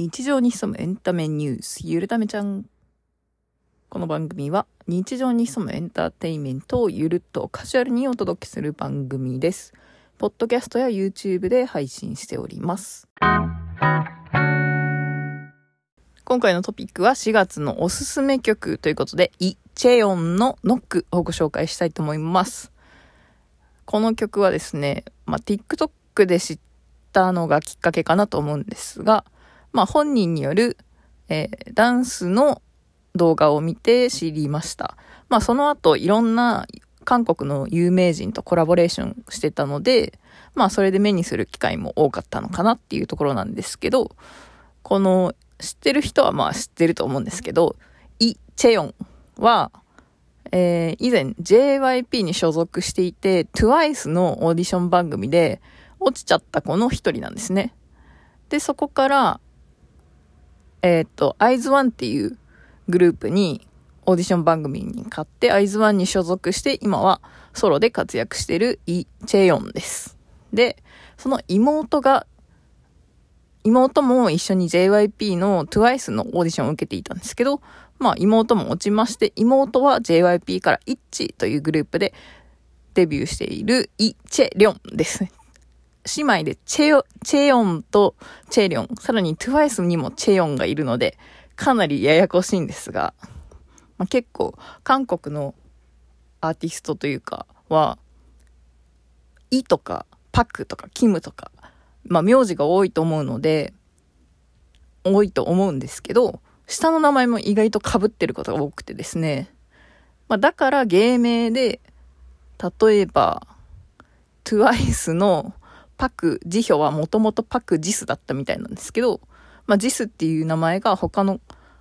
日常に潜むエンタメニュース、ゆるためちゃん。この番組は日常に潜むエンターテインメントをゆるっとカジュアルにお届けする番組です。ポッドキャストや YouTube で配信しております。今回のトピックは4月のおすすめ曲ということで、イ・チェヨンのノックをご紹介したいと思います。この曲はですね、まあ、TikTok で知ったのがきっかけかなと思うんですが、まあ、本人による、えーダンスの動画を見て知りました。まあ、その後、いろんな韓国の有名人とコラボレーションしてたので、まあ、それで目にする機会も多かったのかなっていうところなんですけど、この、知ってる人はまあ知ってると思うんですけど、イ・チェヨンは、えー以前 JYP に所属していて、TWICE のオーディション番組で落ちちゃった子の一人なんですね。で、そこから、えっ、と、IZONE っていうグループにオーディション番組に勝って、IZONE に所属して、今はソロで活躍しているイ・チェヨンです。で、その妹が、妹も一緒に JYP の TWICE のオーディションを受けていたんですけど、まあ妹も落ちまして、妹は JYP からイッチというグループでデビューしているイ・チェリョンです。姉妹でチェヨ、チェヨンとチェリョン、さらに TWICE にもチェヨンがいるので、かなりややこしいんですが、まあ、結構韓国のアーティストというかは、イとかパクとかキムとか、まあ名字が多いと思うので、多いと思うんですけど、下の名前も意外と被ってることが多くてですね。まあだから芸名で、例えば、TWICE のパク・ジヒョはもともとパク・ジスだったみたいなんですけど、まあジスっていう名前が他の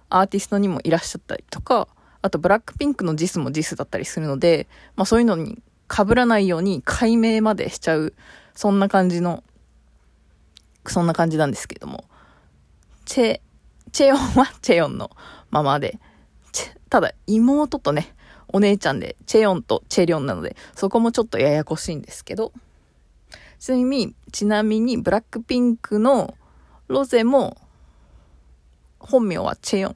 アーティストにもいらっしゃったりとか、あとブラックピンクのジスもジスだったりするので、まあそういうのに被らないように解明までしちゃう、そんな感じの、そんな感じなんですけども。チェ、チェヨンは チェヨンのままで、ただ妹とね、お姉ちゃんでチェヨンとチェリョンなので、そこもちょっとややこしいんですけど、ちなみに、ちなみにブラックピンクのロゼも、本名はチェヨン、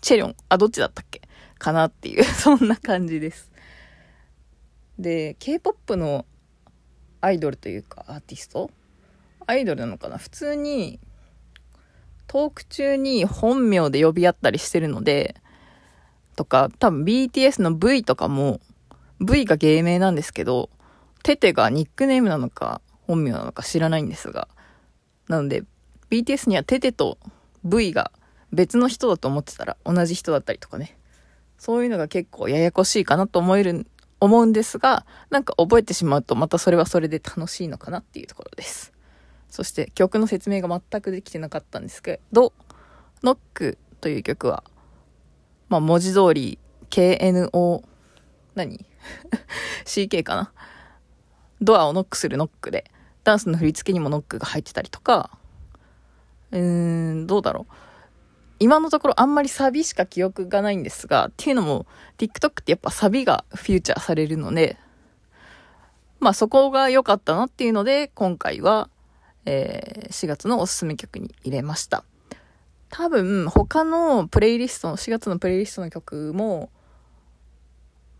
チェリョン、あ、どっちだったっけかなっていう、そんな感じです。で、K-POP のアイドルというかアーティスト？アイドルなのかな？普通にトーク中に本名で呼び合ったりしてるので、とか、多分 BTS の V とかも、V が芸名なんですけど、テテがニックネームなのか本名なのか知らないんですが、なので BTS にはテテと V が別の人だと思ってたら同じ人だったりとかね、そういうのが結構ややこしいかなと思える、思うんですが、なんか覚えてしまうとまたそれはそれで楽しいのかなっていうところです。そして曲の説明が全くできてなかったんですけど、ノックという曲は、まあ文字通り KNO、何 ?CK かな？ドアをノックするノックで、ダンスの振り付けにもノックが入ってたりとか、うーん、どうだろう。今のところあんまりサビしか記憶がないんですが、っていうのも TikTok ってやっぱサビがフューチャーされるので、まあそこが良かったなっていうので、今回は、えー4月のおすすめ曲に入れました。多分他のプレイリストの、4月のプレイリストの曲も、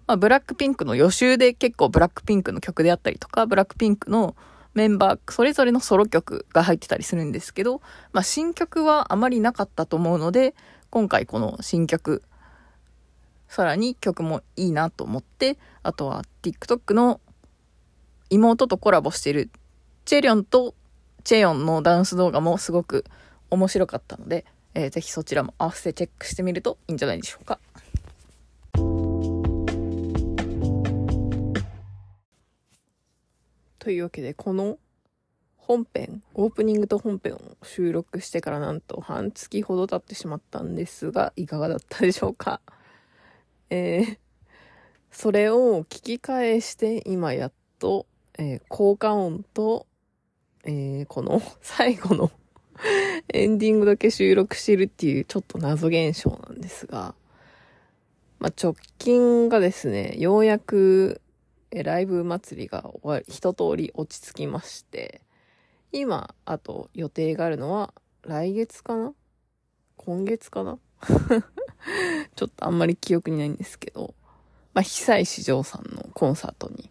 まあ、ブラックピンクの予習で結構ブラックピンクの曲であったりとか、ブラックピンクのメンバー、それぞれのソロ曲が入ってたりするんですけど、まあ、新曲はあまりなかったと思うので、今回この新曲、さらに曲もいいなと思って、あとは TikTok の妹とコラボしてるチェリョンとチェヨンのダンス動画もすごく面白かったので、えーぜひそちらも合わせてチェックしてみるといいんじゃないでしょうか。というわけで、この本編、オープニングと本編を収録してからなんと半月ほど経ってしまったんですが、いかがだったでしょうか？えー、それを聞き返して今やっと、えー効果音と、えーこの最後の エンディングだけ収録してるっていうちょっと謎現象なんですが、まあ、直近がですね、ようやくえライブ祭りが終わり、一通り落ち着きまして、今、あと予定があるのは来月かな？今月かな？ちょっとあんまり記憶にないんですけど、まあ、久石譲さんのコンサートに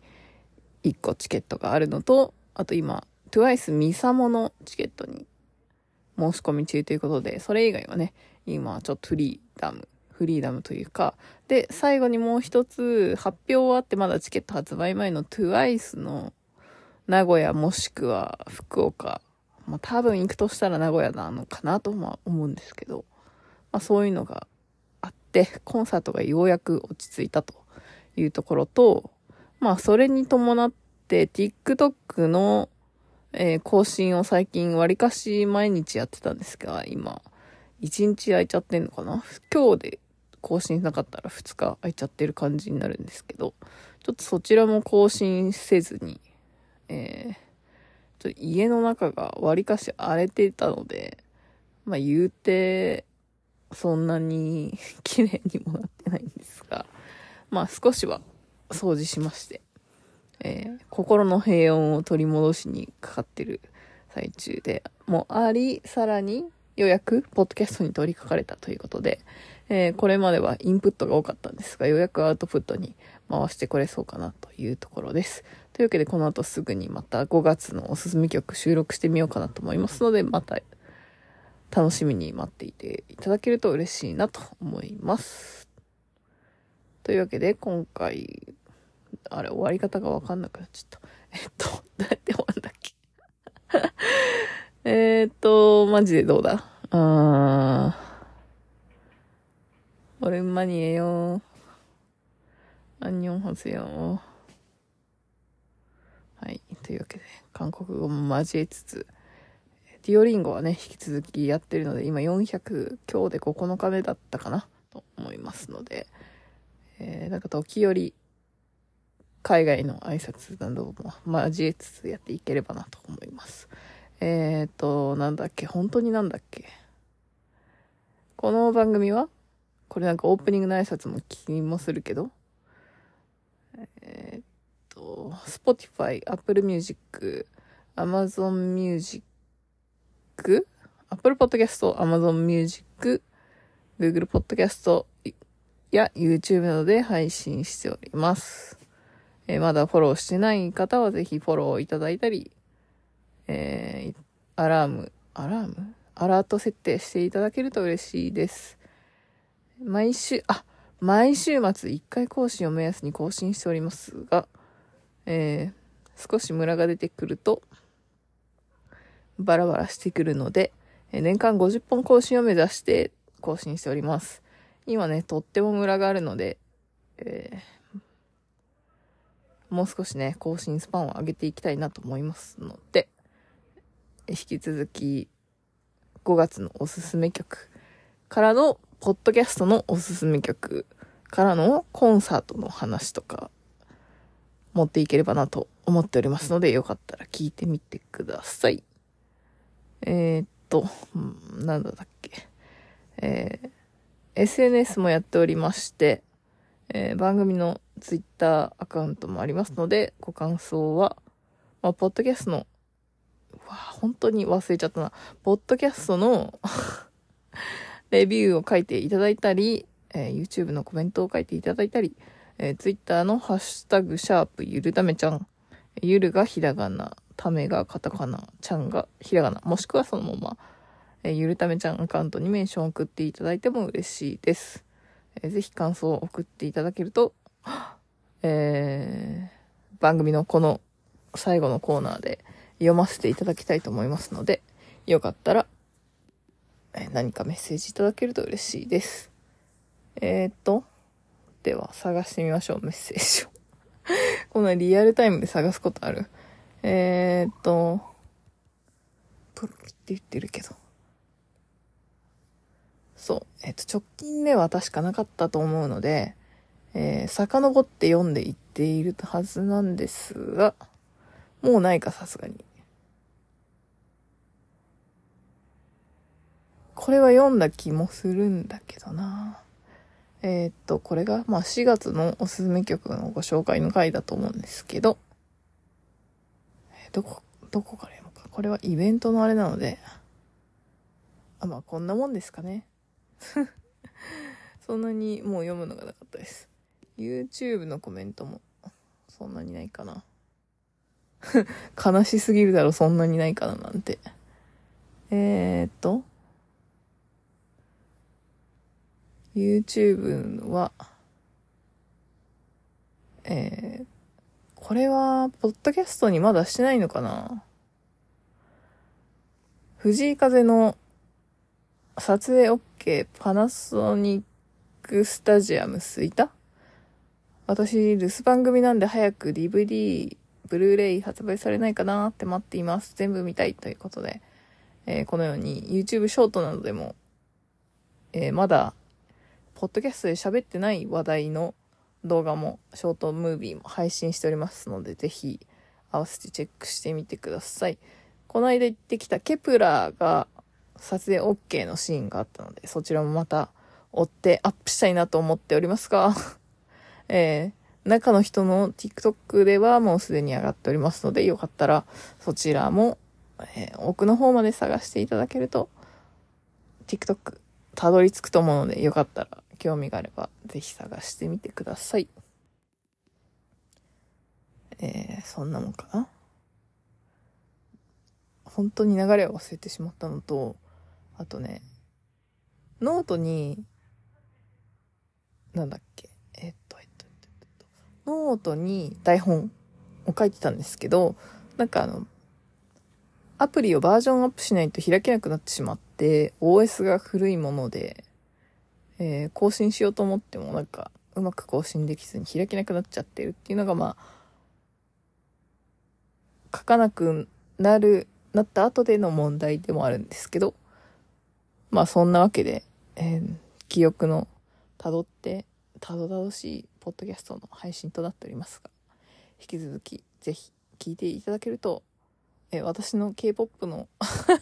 1個チケットがあるのと、あと今、TWICE ミサモのチケットに申し込み中ということで、それ以外はね、今ちょっとフリーダム、フリーダムというか、で、最後にもう一つ発表はあってまだチケット発売前の TWICE の名古屋もしくは福岡、まあ多分行くとしたら名古屋なのかなとは思うんですけど、まあそういうのがあって、コンサートがようやく落ち着いたというところと、まあそれに伴って TikTok のえー、更新を最近割かし毎日やってたんですが、今、1日空いちゃってんのかな？今日で更新なかったら2日空いちゃってる感じになるんですけど、ちょっとそちらも更新せずに、えー、ちょっと家の中が割かし荒れてたので、まあ言うて、そんなに綺麗にもなってないんですが、まあ少しは掃除しまして、えー、心の平穏を取り戻しにかかってる最中でもあり、さらにようやくポッドキャストに取り掛かれたということで、えー、これまではインプットが多かったんですが、ようやくアウトプットに回してこれそうかなというところです。というわけでこの後すぐにまた5月のおすすめ曲収録してみようかなと思いますので、また楽しみに待っていていただけると嬉しいなと思います。というわけで今回あれ、終わり方がわかんなくなっちゃった。えっと、どうやって終わるんだっけ？えっと、マジでどうだ？あー。俺、マニエよ。アンニョンハセよ。はい。というわけで、韓国語も交えつつ、ディオリンゴはね、引き続きやってるので、今400、今日で9日目だったかな？と思いますので、えー、なんか時折、海外の挨拶なども交えつつやっていければなと思います。えっ、と、なんだっけ本当になんだっけこの番組はこれなんかオープニングの挨拶も気にもするけど、えっ、と、Spotify、Apple Music、Amazon Music、Apple Podcast、Amazon Music、Google Podcast や YouTube などで配信しております。えー、まだフォローしてない方はぜひフォローいただいたり、えー、アラーム、アラーム？アラート設定していただけると嬉しいです。毎週、あ、毎週末1回更新を目安に更新しておりますが、えー、少しムラが出てくると、バラバラしてくるので、え年間50本更新を目指して更新しております。今ね、とってもムラがあるので、えーもう少しね、更新スパンを上げていきたいなと思いますので、引き続き5月のおすすめ曲からの、ポッドキャストのおすすめ曲からのコンサートの話とか、持っていければなと思っておりますので、よかったら聞いてみてください。えー、っと、うん、なんだっけ。えー、SNS もやっておりまして、えー、番組のツイッターアカウントもありますので、ご感想は、まあ、ポッドキャストの、わ、本当に忘れちゃったな。ポッドキャストの レビューを書いていただいたり、えー、YouTube のコメントを書いていただいたり、えー、Twitter のハッシュタグ、シャープ、ゆるためちゃん。ゆるがひらがな、ためがカタカナ、ちゃんがひらがな、もしくはそのまま、えー、ゆるためちゃんアカウントにメンションを送っていただいても嬉しいです。えー、ぜひ感想を送っていただけると、えー、番組のこの最後のコーナーで読ませていただきたいと思いますので、よかったら、え、何かメッセージいただけると嬉しいです。えー、っと、では探してみましょう、メッセージを。こんなリアルタイムで探すことある？えー、っと、プロって言ってるけど。そう。えっ、と、直近では確かなかったと思うので、えー、遡って読んでいっているはずなんですが、もうないか、さすがに。これは読んだ気もするんだけどな。えー、っと、これが、まあ4月のおすすめ曲のご紹介の回だと思うんですけど、えー、どこ、どこから読むか。これはイベントのあれなので、あ、まあこんなもんですかね。そんなにもう読むのがなかったです YouTube のコメントもそんなにないかな 悲しすぎるだろそんなにないかななんてえー、っと YouTube はえー、これは、ポッドキャストにまだしてないのかな？藤井風の撮影 OK パナソニックスタジアムすいた私、留守番組なんで早く DVD、ブルーレイ発売されないかなって待っています。全部見たいということで、えー、このように YouTube ショートなどでも、えー、まだ、ポッドキャストで喋ってない話題の動画も、ショートムービーも配信しておりますので、ぜひ合わせてチェックしてみてください。この間行ってきたケプラーが撮影 OK のシーンがあったので、そちらもまた追ってアップしたいなと思っておりますが えー、中の人の TikTok ではもうすでに上がっておりますので、よかったらそちらも、えー、奥の方まで探していただけると、TikTok たどり着くと思うので、よかったら興味があればぜひ探してみてください。えー、そんなもんかな？本当に流れを忘れてしまったのと、あとね、ノートに、なんだっけ、えっと、えっと、えっと、ノートに台本を書いてたんですけど、なんかあの、アプリをバージョンアップしないと開けなくなってしまって、OS が古いもので、えー、更新しようと思ってもなんか、うまく更新できずに開けなくなっちゃってるっていうのが、まあ、書かなくなる、なった後での問題でもあるんですけど、まあそんなわけで、えー、記憶の辿って、たどたどしいポッドキャストの配信となっておりますが、引き続きぜひ聞いていただけると、え、私の K-POP の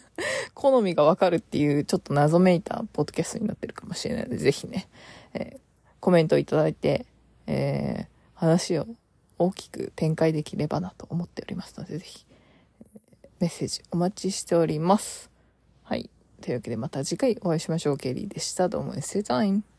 好みがわかるっていうちょっと謎めいたポッドキャストになってるかもしれないので、ぜひね、えー、コメントいただいて、えー、話を大きく展開できればなと思っておりますので、ぜひ、メッセージお待ちしております。はい。というわけでまた次回お会いしましょう。ケリーでした。どうも、エッセイタイム。